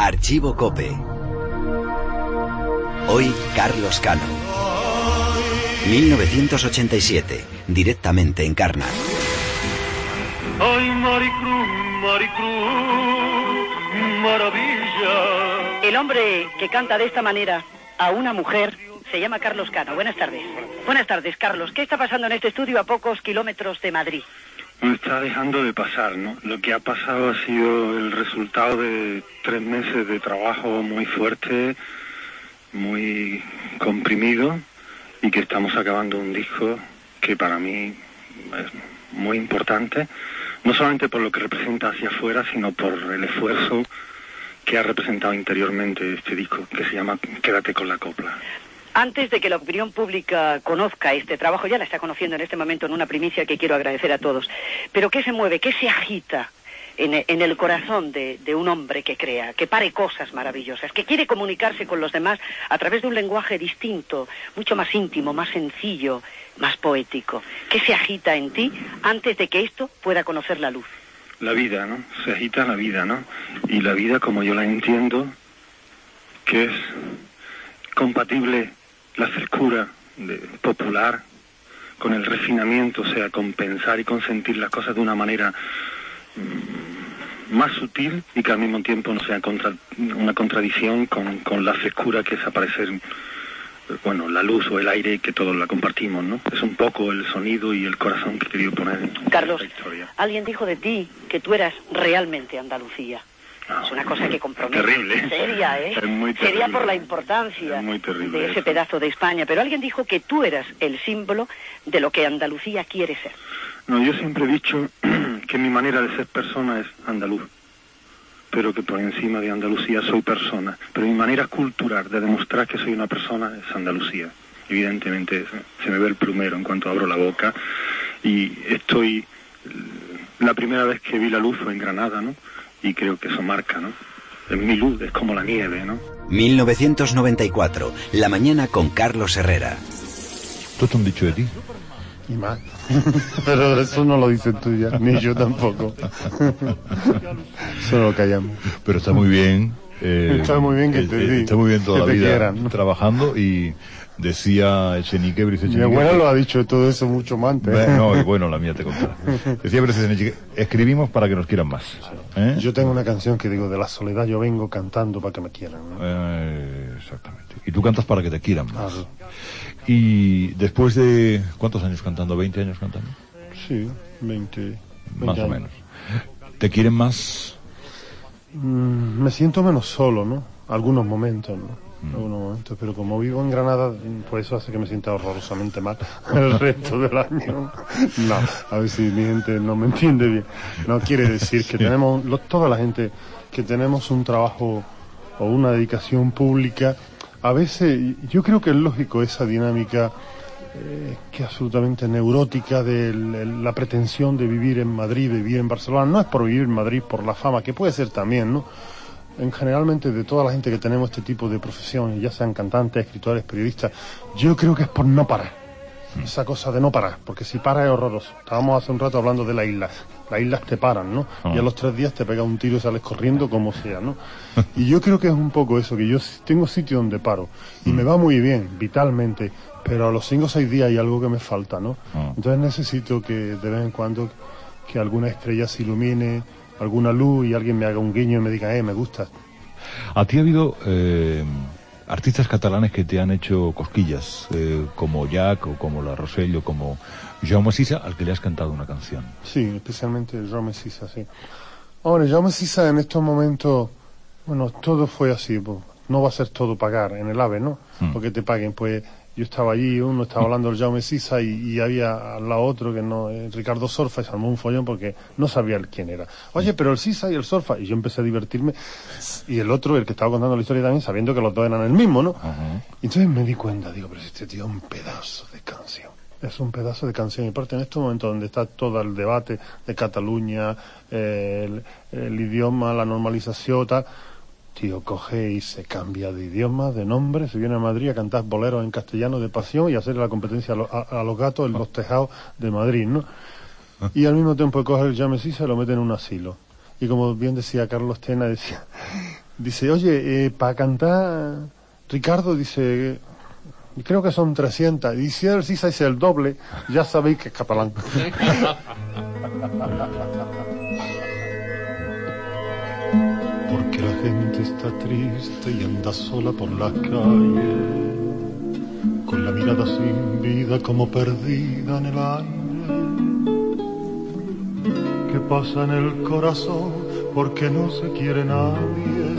Archivo Cope. Hoy Carlos Cano. 1987, directamente en Carna. Ay, Maricruz, Maricruz, maravilla. El hombre que canta de esta manera a una mujer se llama Carlos Cano. Buenas tardes. Buenas tardes, Carlos. ¿Qué está pasando en este estudio a pocos kilómetros de Madrid? No está dejando de pasar, ¿no? Lo que ha pasado ha sido el resultado de tres meses de trabajo muy fuerte, muy comprimido, y que estamos acabando un disco que para mí es muy importante, no solamente por lo que representa hacia afuera, sino por el esfuerzo que ha representado interiormente este disco, que se llama Quédate con la copla. Antes de que la opinión pública conozca este trabajo, ya la está conociendo en este momento en una primicia que quiero agradecer a todos, pero ¿qué se mueve, qué se agita en, el corazón de, un hombre que crea, que pare cosas maravillosas, que quiere comunicarse con los demás a través de un lenguaje distinto, mucho más íntimo, más sencillo, más poético? ¿Qué se agita en ti antes de que esto pueda conocer la luz? La vida, ¿no? Se agita la vida, ¿no? Y la vida, como yo la entiendo, que es compatible la frescura de, popular con el refinamiento, o sea, con pensar y consentir las cosas de una manera mmm, más sutil y que al mismo tiempo no sea contra, una contradicción con, con, la frescura que es aparecer, bueno, la luz o el aire que todos la compartimos, ¿no? Es un poco el sonido y el corazón que he querido poner en Carlos, esta historia. alguien dijo de ti que tú eras realmente Andalucía. Es una cosa que compromete. Terrible. Seria, ¿eh? Es muy Seria por la importancia Es muy terrible de ese eso. pedazo de España. Pero alguien dijo que tú eras el símbolo de lo que Andalucía quiere ser. No, yo siempre he dicho que mi manera de ser persona es andaluz, pero que por encima de Andalucía soy persona. Pero mi manera cultural de demostrar que soy una persona es Andalucía. Evidentemente se- se me ve el plumero en cuanto abro la boca y estoy... La primera vez que vi la luz fue en Granada, ¿no? Y creo que eso marca, ¿no? Es mi luz, es como la nieve, ¿no? 1994, la mañana con Carlos Herrera. ¿Tú te han dicho de ti? Y más. Pero eso no lo dices tú ya, ni yo tampoco. Solo callamos. Pero está muy bien. Eh, Está muy bien que te eh, Está muy bien toda la vida quieran, ¿no? trabajando y decía Echenique, Brice Mi Echenique, abuela lo ha dicho todo eso mucho más antes. Bueno, y bueno, la mía te contará. Decía Brice Echenique, escribimos para que nos quieran más. ¿eh? Yo tengo una canción que digo, de la soledad yo vengo cantando para que me quieran. ¿no? Eh, exactamente. Y tú cantas para que te quieran más. Y después de... ¿Cuántos años cantando? ¿20 años cantando? sí, 20, 20 Más o años. menos. ¿Te quieren más? Mm, me siento menos solo, ¿no? Algunos momentos, ¿no? Mm. Algunos momentos, pero como vivo en Granada, mm, pues eso hace que me sienta horrorosamente mal el resto del año. No, a ver si mi gente no me entiende bien. No quiere decir que tenemos, toda la gente que tenemos un trabajo o una dedicación pública, a veces yo creo que es lógico esa dinámica eh, que absolutamente neurótica de la pretensión de vivir en Madrid, de vivir en Barcelona. No es por vivir en Madrid por la fama, que puede ser también, ¿no? En generalmente de toda la gente que tenemos este tipo de profesiones, ya sean cantantes, escritores, periodistas, yo creo que es por no parar. Esa cosa de no parar, porque si paras es horroroso. Estábamos hace un rato hablando de las islas. Las islas te paran, ¿no? Ah. Y a los tres días te pega un tiro y sales corriendo como sea, ¿no? Y yo creo que es un poco eso, que yo tengo sitio donde paro. Y me va muy bien, vitalmente, pero a los cinco o seis días hay algo que me falta, ¿no? Ah. Entonces necesito que de vez en cuando que alguna estrella se ilumine, alguna luz y alguien me haga un guiño y me diga, eh, me gusta. ¿A ti ha habido eh, artistas catalanes que te han hecho cosquillas, eh, como Jack o como La Rosell o como Jaume Sisa, al que le has cantado una canción? Sí, especialmente Jaume Sisa, sí. Ahora, Jaume Sisa en estos momentos, bueno, todo fue así, pues, no va a ser todo pagar en el AVE, ¿no? Mm. Porque te paguen, pues yo estaba allí, uno estaba hablando del Jaume Sisa y, y había al lado otro que no, eh, Ricardo Sorfa, y se armó un follón porque no sabía el quién era. Oye, pero el Sisa y el Sorfa, y yo empecé a divertirme, y el otro, el que estaba contando la historia también, sabiendo que los dos eran el mismo, ¿no? Y entonces me di cuenta, digo, pero este tío es un pedazo de canción. Es un pedazo de canción. Y aparte en estos momentos donde está todo el debate de Cataluña, eh, el, el idioma, la normalización, tal, tío coge y se cambia de idioma, de nombre, se viene a Madrid a cantar boleros en castellano de pasión y hacer la competencia a, lo- a- a los gatos en los tejados de Madrid, ¿no? Y al mismo tiempo coge el James y se lo mete en un asilo. Y como bien decía Carlos Tena, decía, Dice, oye, eh, para cantar, Ricardo dice, creo que son 300. Y si sí se dice el doble, ya sabéis que es catalán. Porque la gente está triste y anda sola por la calle, con la mirada sin vida como perdida en el aire. ¿Qué pasa en el corazón? Porque no se quiere nadie.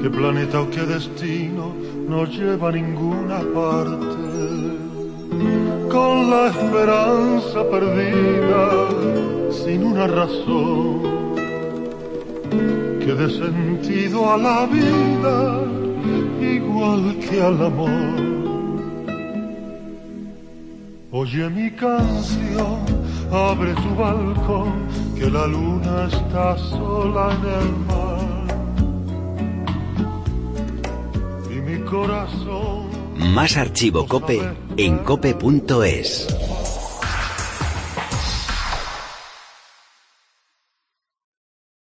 ¿Qué planeta o qué destino no lleva a ninguna parte? Con la esperanza perdida, sin una razón que dé sentido a la vida, igual que al amor. Oye mi canción, abre tu balcón, que la luna está sola en el mar. Y mi corazón... Más archivo cope en cope.es.